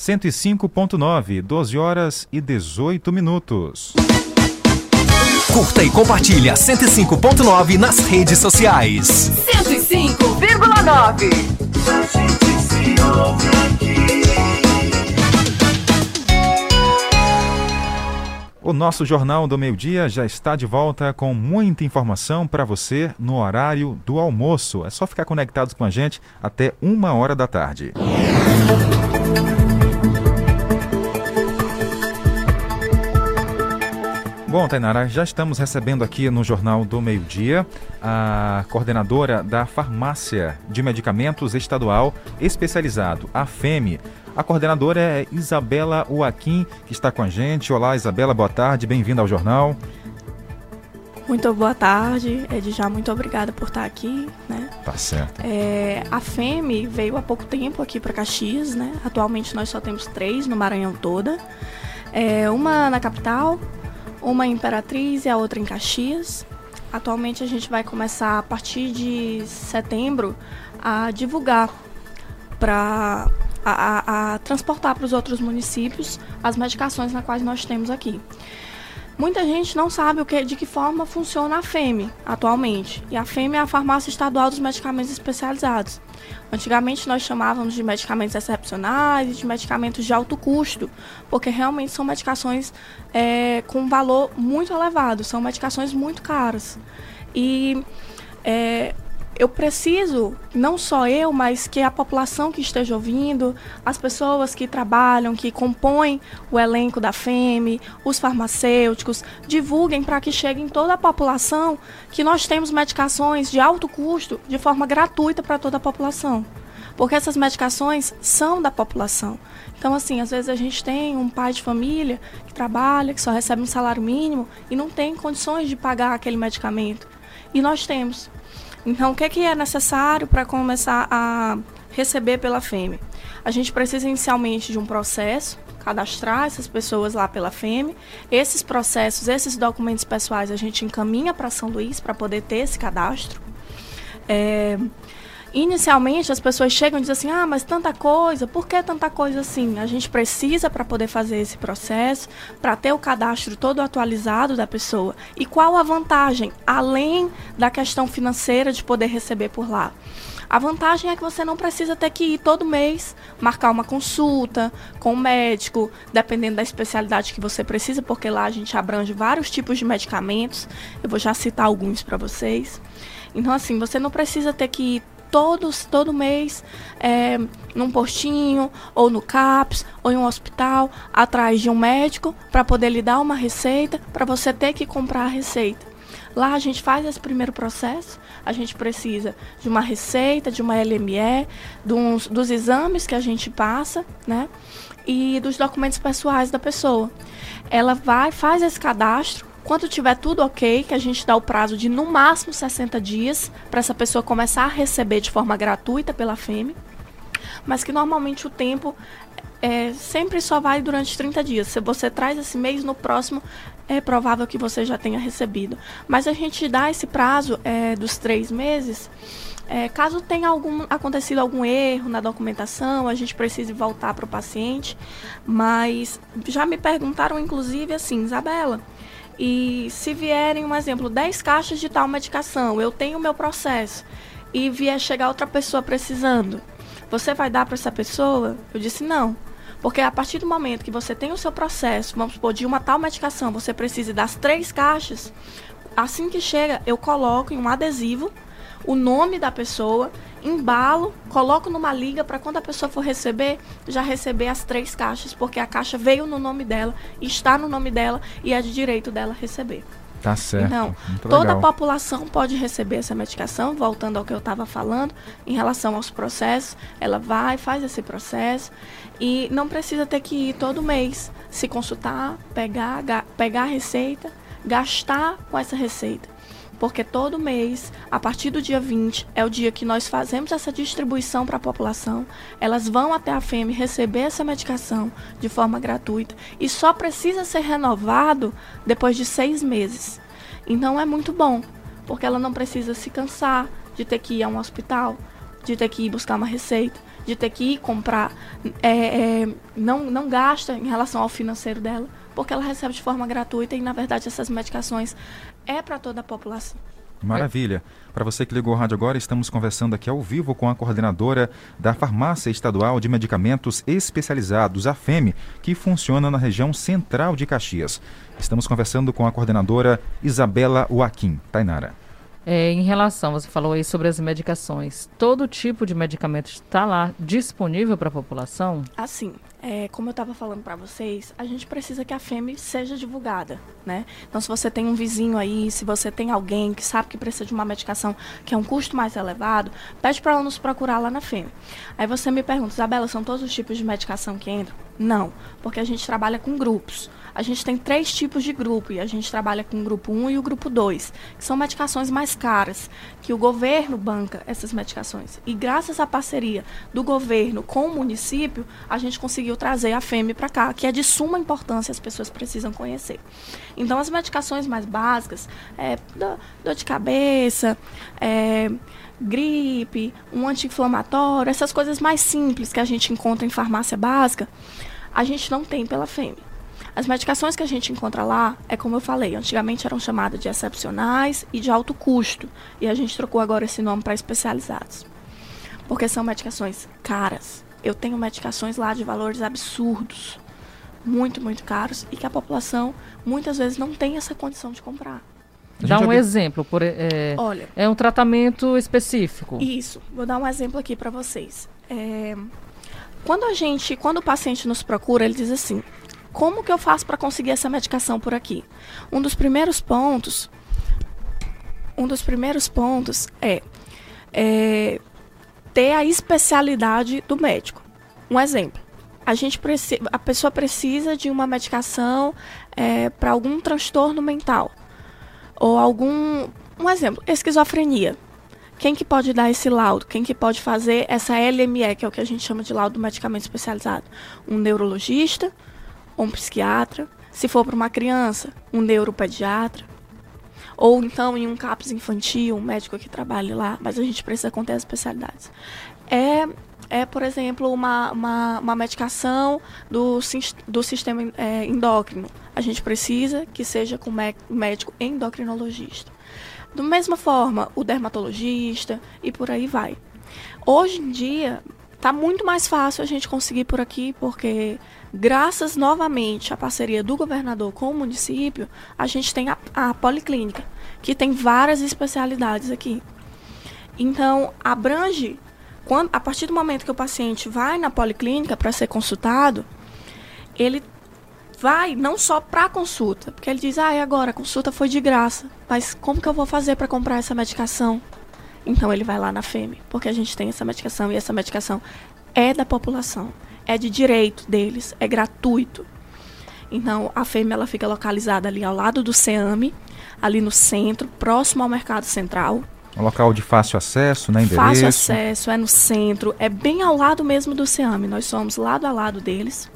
105.9, 12 horas e 18 minutos. Curta e compartilha 105.9 nas redes sociais. 105,9. O nosso Jornal do Meio Dia já está de volta com muita informação para você no horário do almoço. É só ficar conectados com a gente até uma hora da tarde. Bom, Tainara, já estamos recebendo aqui no Jornal do Meio Dia a coordenadora da Farmácia de Medicamentos Estadual Especializado, a FEME. A coordenadora é Isabela Joaquim, que está com a gente. Olá, Isabela, boa tarde, bem-vinda ao jornal. Muito boa tarde, Ed, já muito obrigada por estar aqui, né? Tá certo. É, a FEME veio há pouco tempo aqui para Caxias, né? Atualmente nós só temos três no Maranhão toda. É, uma na capital, uma em Imperatriz e a outra em Caxias. Atualmente a gente vai começar a partir de setembro a divulgar para a, a, a, transportar para os outros municípios as medicações na quais nós temos aqui. Muita gente não sabe o que, de que forma funciona a FEME atualmente. E a FEME é a Farmácia Estadual dos Medicamentos Especializados. Antigamente nós chamávamos de medicamentos excepcionais e de medicamentos de alto custo, porque realmente são medicações é, com valor muito elevado, são medicações muito caras. E é, eu preciso, não só eu, mas que a população que esteja ouvindo, as pessoas que trabalham, que compõem o elenco da FEME, os farmacêuticos, divulguem para que chegue em toda a população que nós temos medicações de alto custo de forma gratuita para toda a população. Porque essas medicações são da população. Então, assim, às vezes a gente tem um pai de família que trabalha, que só recebe um salário mínimo e não tem condições de pagar aquele medicamento. E nós temos. Então, o que, que é necessário para começar a receber pela FEME? A gente precisa inicialmente de um processo, cadastrar essas pessoas lá pela FEME. Esses processos, esses documentos pessoais, a gente encaminha para São Luís para poder ter esse cadastro. É, Inicialmente as pessoas chegam e dizem assim: ah, mas tanta coisa, por que tanta coisa assim? A gente precisa para poder fazer esse processo, para ter o cadastro todo atualizado da pessoa. E qual a vantagem, além da questão financeira de poder receber por lá? A vantagem é que você não precisa ter que ir todo mês marcar uma consulta com o médico, dependendo da especialidade que você precisa, porque lá a gente abrange vários tipos de medicamentos. Eu vou já citar alguns para vocês. Então, assim, você não precisa ter que ir todos, todo mês é, num postinho, ou no CAPS, ou em um hospital, atrás de um médico, para poder lhe dar uma receita, para você ter que comprar a receita. Lá a gente faz esse primeiro processo, a gente precisa de uma receita, de uma LME, dos, dos exames que a gente passa, né? E dos documentos pessoais da pessoa. Ela vai, faz esse cadastro, quando tiver tudo ok, que a gente dá o prazo de no máximo 60 dias para essa pessoa começar a receber de forma gratuita pela FEME, mas que normalmente o tempo é, sempre só vai durante 30 dias. Se você traz esse mês, no próximo é provável que você já tenha recebido. Mas a gente dá esse prazo é, dos três meses. É, caso tenha algum, acontecido algum erro na documentação, a gente precise voltar para o paciente. Mas já me perguntaram, inclusive, assim, Isabela, e se vierem, um exemplo, 10 caixas de tal medicação, eu tenho o meu processo, e vier chegar outra pessoa precisando, você vai dar para essa pessoa? Eu disse não. Porque a partir do momento que você tem o seu processo, vamos supor, de uma tal medicação, você precisa das três caixas, assim que chega, eu coloco em um adesivo o nome da pessoa, embalo, coloco numa liga para quando a pessoa for receber, já receber as três caixas, porque a caixa veio no nome dela, está no nome dela e é de direito dela receber. Tá certo. Então, Muito toda legal. a população pode receber essa medicação, voltando ao que eu estava falando, em relação aos processos, ela vai, faz esse processo e não precisa ter que ir todo mês se consultar, pegar, pegar a receita, gastar com essa receita porque todo mês, a partir do dia 20, é o dia que nós fazemos essa distribuição para a população. Elas vão até a FEME receber essa medicação de forma gratuita e só precisa ser renovado depois de seis meses. Então é muito bom, porque ela não precisa se cansar de ter que ir a um hospital, de ter que ir buscar uma receita, de ter que ir comprar, é, é, não, não gasta em relação ao financeiro dela, porque ela recebe de forma gratuita e, na verdade, essas medicações é para toda a população. Maravilha. Para você que ligou o rádio agora, estamos conversando aqui ao vivo com a coordenadora da Farmácia Estadual de Medicamentos Especializados, a FEME, que funciona na região central de Caxias. Estamos conversando com a coordenadora Isabela Joaquim. Tainara. É, em relação, você falou aí sobre as medicações. Todo tipo de medicamento está lá disponível para a população? Assim, é, como eu estava falando para vocês, a gente precisa que a FEME seja divulgada, né? Então, se você tem um vizinho aí, se você tem alguém que sabe que precisa de uma medicação que é um custo mais elevado, pede para ela nos procurar lá na FEME. Aí você me pergunta, Isabela, são todos os tipos de medicação que entram? Não, porque a gente trabalha com grupos a gente tem três tipos de grupo e a gente trabalha com o grupo 1 e o grupo 2, que são medicações mais caras, que o governo banca essas medicações. E graças à parceria do governo com o município, a gente conseguiu trazer a FEME para cá, que é de suma importância, as pessoas precisam conhecer. Então, as medicações mais básicas, é, dor de cabeça, é, gripe, um anti-inflamatório, essas coisas mais simples que a gente encontra em farmácia básica, a gente não tem pela FEME. As medicações que a gente encontra lá, é como eu falei, antigamente eram chamadas de excepcionais e de alto custo, e a gente trocou agora esse nome para especializados. Porque são medicações caras. Eu tenho medicações lá de valores absurdos, muito, muito caros, e que a população muitas vezes não tem essa condição de comprar. Dá um exemplo, por, é, Olha, é um tratamento específico. Isso, vou dar um exemplo aqui para vocês. É, quando a gente, quando o paciente nos procura, ele diz assim: como que eu faço para conseguir essa medicação por aqui? Um dos primeiros pontos, um dos primeiros pontos é, é ter a especialidade do médico. Um exemplo, a gente precisa, a pessoa precisa de uma medicação é, para algum transtorno mental ou algum, um exemplo, esquizofrenia. Quem que pode dar esse laudo? Quem que pode fazer essa LME, que é o que a gente chama de laudo do medicamento especializado? Um neurologista, ou um psiquiatra. Se for para uma criança, um neuropediatra. Ou então em um CAPS infantil, um médico que trabalhe lá, mas a gente precisa conter as especialidades. É, é por exemplo, uma, uma, uma medicação do, do sistema é, endócrino. A gente precisa que seja com médico endocrinologista. Da mesma forma, o dermatologista e por aí vai. Hoje em dia, está muito mais fácil a gente conseguir por aqui, porque Graças novamente à parceria do governador com o município, a gente tem a, a policlínica, que tem várias especialidades aqui. Então, abrange, quando, a partir do momento que o paciente vai na policlínica para ser consultado, ele vai não só para consulta, porque ele diz: "Ah, e agora a consulta foi de graça, mas como que eu vou fazer para comprar essa medicação?" Então ele vai lá na FEME, porque a gente tem essa medicação e essa medicação é da população é de direito deles, é gratuito. Então, a fêmea ela fica localizada ali ao lado do SEAME, ali no centro, próximo ao Mercado Central. Um local de fácil acesso, né? Endereço. Fácil acesso, é no centro, é bem ao lado mesmo do SEAME. Nós somos lado a lado deles.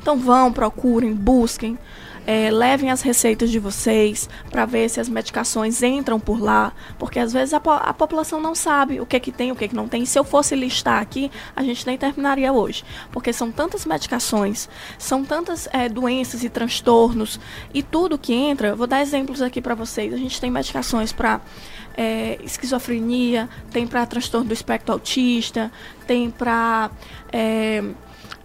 Então vão, procurem, busquem é, levem as receitas de vocês para ver se as medicações entram por lá, porque às vezes a, a, população não sabe o que que tem, o que que não tem. Se eu fosse listar aqui, a gente nem terminaria hoje, porque são tantas medicações, são tantas é, doenças e transtornos e tudo que entra. vou dar exemplos aqui para vocês. A gente tem medicações para é, esquizofrenia, tem para transtorno do espectro autista, tem para é,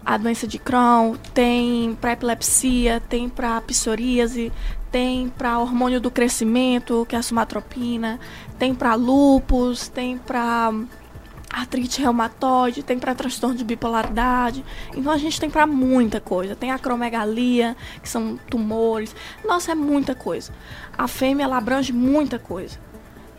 a doença de Crohn, tem para epilepsia, tem para psoríase, tem para hormônio do crescimento, que é a somatropina, tem para lúpus, tem para artrite reumatoide, tem para transtorno de bipolaridade. Então a gente tem para muita coisa. Tem acromegalia, que são tumores. Nossa, é muita coisa. A fêmea ela abrange muita coisa.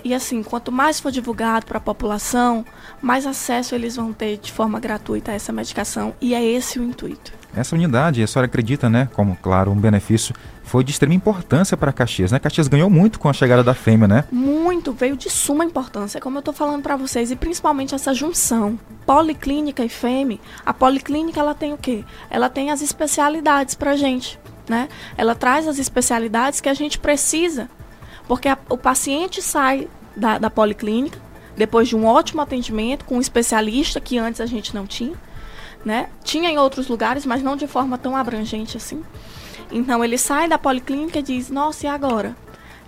E assim, quanto mais for divulgado para a população, mais acesso eles vão ter de forma gratuita a essa medicação. E é esse o intuito. Essa unidade, a senhora acredita, né, como, claro, um benefício, foi de extrema importância para Caxias, né? Caxias ganhou muito com a chegada da fêmea, né? Muito, veio de suma importância, como eu estou falando para vocês, e principalmente essa junção, policlínica e fêmea. A policlínica, ela tem o quê? Ela tem as especialidades para gente, né? Ela traz as especialidades que a gente precisa porque a, o paciente sai da, da policlínica, depois de um ótimo atendimento com um especialista que antes a gente não tinha, né? Tinha em outros lugares, mas não de forma tão abrangente assim. Então ele sai da policlínica e diz: "Nossa, e agora?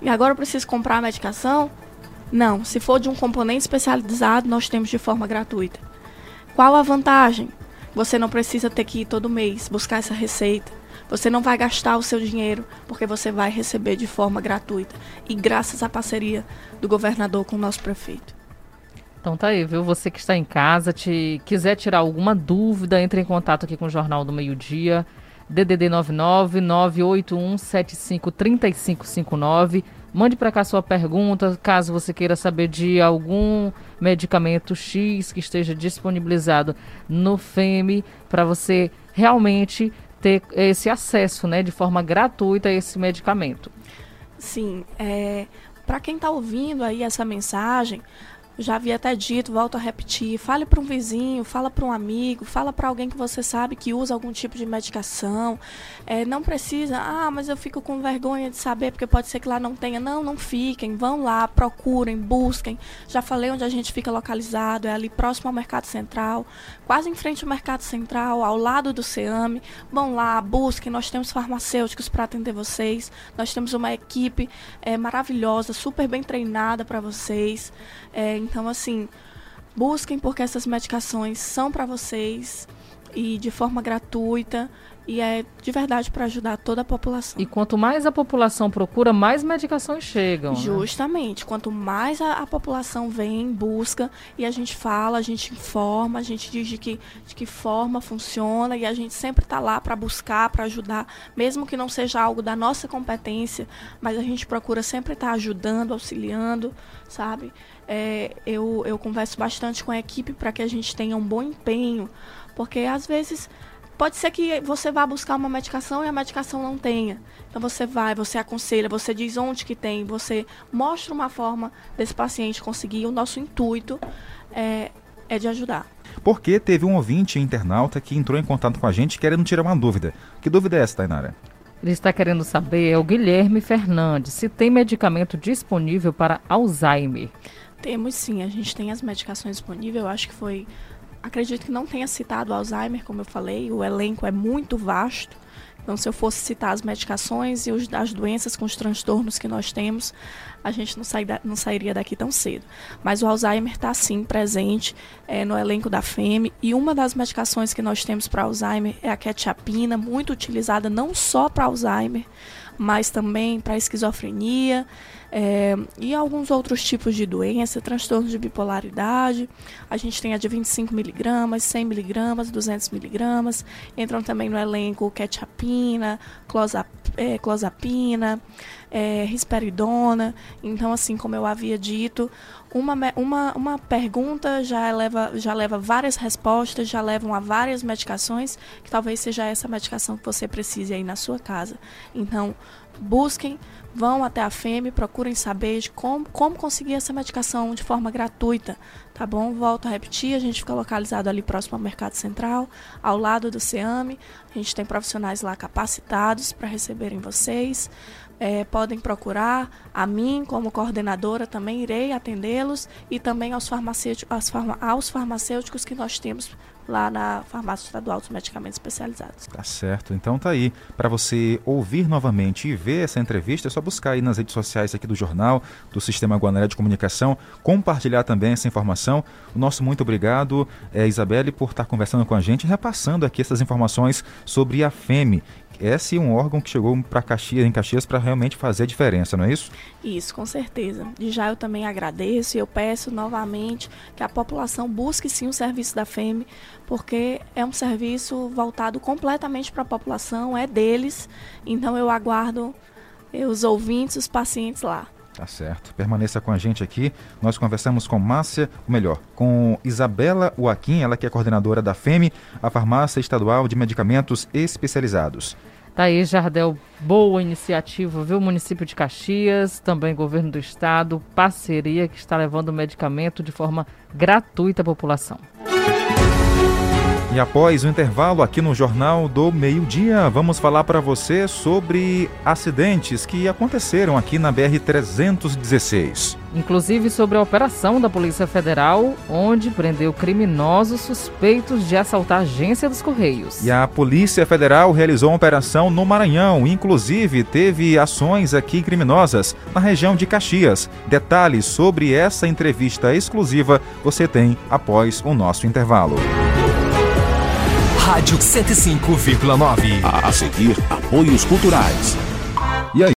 E agora eu preciso comprar a medicação?" Não, se for de um componente especializado, nós temos de forma gratuita. Qual a vantagem? Você não precisa ter que ir todo mês buscar essa receita. Você não vai gastar o seu dinheiro, porque você vai receber de forma gratuita. E graças à parceria do governador com o nosso prefeito. Então tá aí, viu? Você que está em casa, te quiser tirar alguma dúvida, entre em contato aqui com o Jornal do Meio Dia. DDD 99 981 75 3559 Mande para cá sua pergunta, caso você queira saber de algum medicamento X que esteja disponibilizado no FEME, para você realmente ter esse acesso né, de forma gratuita a esse medicamento. Sim, é, para quem está ouvindo aí essa mensagem, já havia até dito, volto a repetir, fale para um vizinho, fala para um amigo, fala para alguém que você sabe que usa algum tipo de medicação. É, não precisa, ah, mas eu fico com vergonha de saber porque pode ser que lá não tenha. Não, não fiquem, vão lá, procurem, busquem. Já falei onde a gente fica localizado, é ali próximo ao Mercado Central, quase em frente ao Mercado Central, ao lado do CEAME. Vão lá, busquem, nós temos farmacêuticos para atender vocês, nós temos uma equipe é, maravilhosa, super bem treinada para vocês. É, então, assim, busquem porque essas medicações são para vocês e de forma gratuita e é de verdade para ajudar toda a população. E quanto mais a população procura, mais medicações chegam. Né? Justamente. Né? Quanto mais a, a, população vem, busca, e a gente fala, a gente informa, a gente diz de que, de que forma funciona, e a gente sempre está lá para buscar, para ajudar, mesmo que não seja algo da nossa competência, mas a gente procura sempre estar tá ajudando, auxiliando, sabe? É, eu, eu converso bastante com a equipe para que a gente tenha um bom empenho, porque às vezes Pode ser que você vá buscar uma medicação e a medicação não tenha. Então você vai, você aconselha, você diz onde que tem, você mostra uma forma desse paciente conseguir. O nosso intuito é, é de ajudar. Porque teve um ouvinte internauta que entrou em contato com a gente querendo tirar uma dúvida. Que dúvida é essa, Tainara? Ele está querendo saber, é o Guilherme Fernandes, se tem medicamento disponível para Alzheimer. Temos sim, a gente tem as medicações disponíveis, eu acho que foi acredito que não tenha citado Alzheimer, como eu falei, o elenco é muito vasto. Então, se eu fosse citar as medicações e os, as doenças com os transtornos que nós temos, a gente não, sai da, não sairia daqui tão cedo. Mas o Alzheimer está sim presente é, no elenco da FEME. E uma das medicações que nós temos para Alzheimer é a quetiapina, muito utilizada não só para Alzheimer, mas também para esquizofrenia é, e alguns outros tipos de doença, transtornos de bipolaridade. A gente tem a de 25 miligramas, 100 miligramas, 200 miligramas. Entram também no elenco quetiapina, clozap, é, clozapina, é, risperidona. Então, assim como eu havia dito, uma, uma, uma pergunta já leva, já leva várias respostas, já levam a várias medicações, que talvez seja essa medicação que você precise aí na sua casa. Então, busquem, vão até a FEME, procurem saber de como, como conseguir essa medicação de forma gratuita, tá bom? Volto a repetir, a gente fica localizado ali próximo ao Mercado Central, ao lado do CEAME. A gente tem profissionais lá capacitados para receberem vocês é, podem procurar a mim como coordenadora, também irei atendê-los e também aos farmacêuticos, farma, aos farmacêuticos que nós temos lá na Farmácia Estadual dos Medicamentos Especializados. Tá certo. Então tá aí. Para você ouvir novamente e ver essa entrevista, é só buscar aí nas redes sociais aqui do jornal, do Sistema Guanaré de Comunicação, compartilhar também essa informação. O nosso muito obrigado, é, Isabelle, por estar conversando com a gente, repassando aqui essas informações sobre a FEME, é um órgão que chegou para Caxias, em Caxias para realmente fazer a diferença, não é isso? Isso, com certeza. De já eu também agradeço e eu peço novamente que a população busque sim o serviço da FEME, porque é um serviço voltado completamente para a população, é deles. Então eu aguardo os ouvintes, os pacientes lá. Tá certo. Permaneça com a gente aqui. Nós conversamos com Márcia, ou melhor, com Isabela Joaquim, ela que é coordenadora da FEME, a Farmácia Estadual de Medicamentos Especializados. Tá aí, Jardel, boa iniciativa, viu? Município de Caxias, também governo do estado, parceria que está levando medicamento de forma gratuita à população. E após o intervalo aqui no Jornal do Meio-Dia, vamos falar para você sobre acidentes que aconteceram aqui na BR-316. Inclusive sobre a operação da Polícia Federal, onde prendeu criminosos suspeitos de assaltar a agência dos Correios. E a Polícia Federal realizou uma operação no Maranhão, inclusive teve ações aqui criminosas na região de Caxias. Detalhes sobre essa entrevista exclusiva você tem após o nosso intervalo. Rádio 105,9. A seguir, apoios culturais.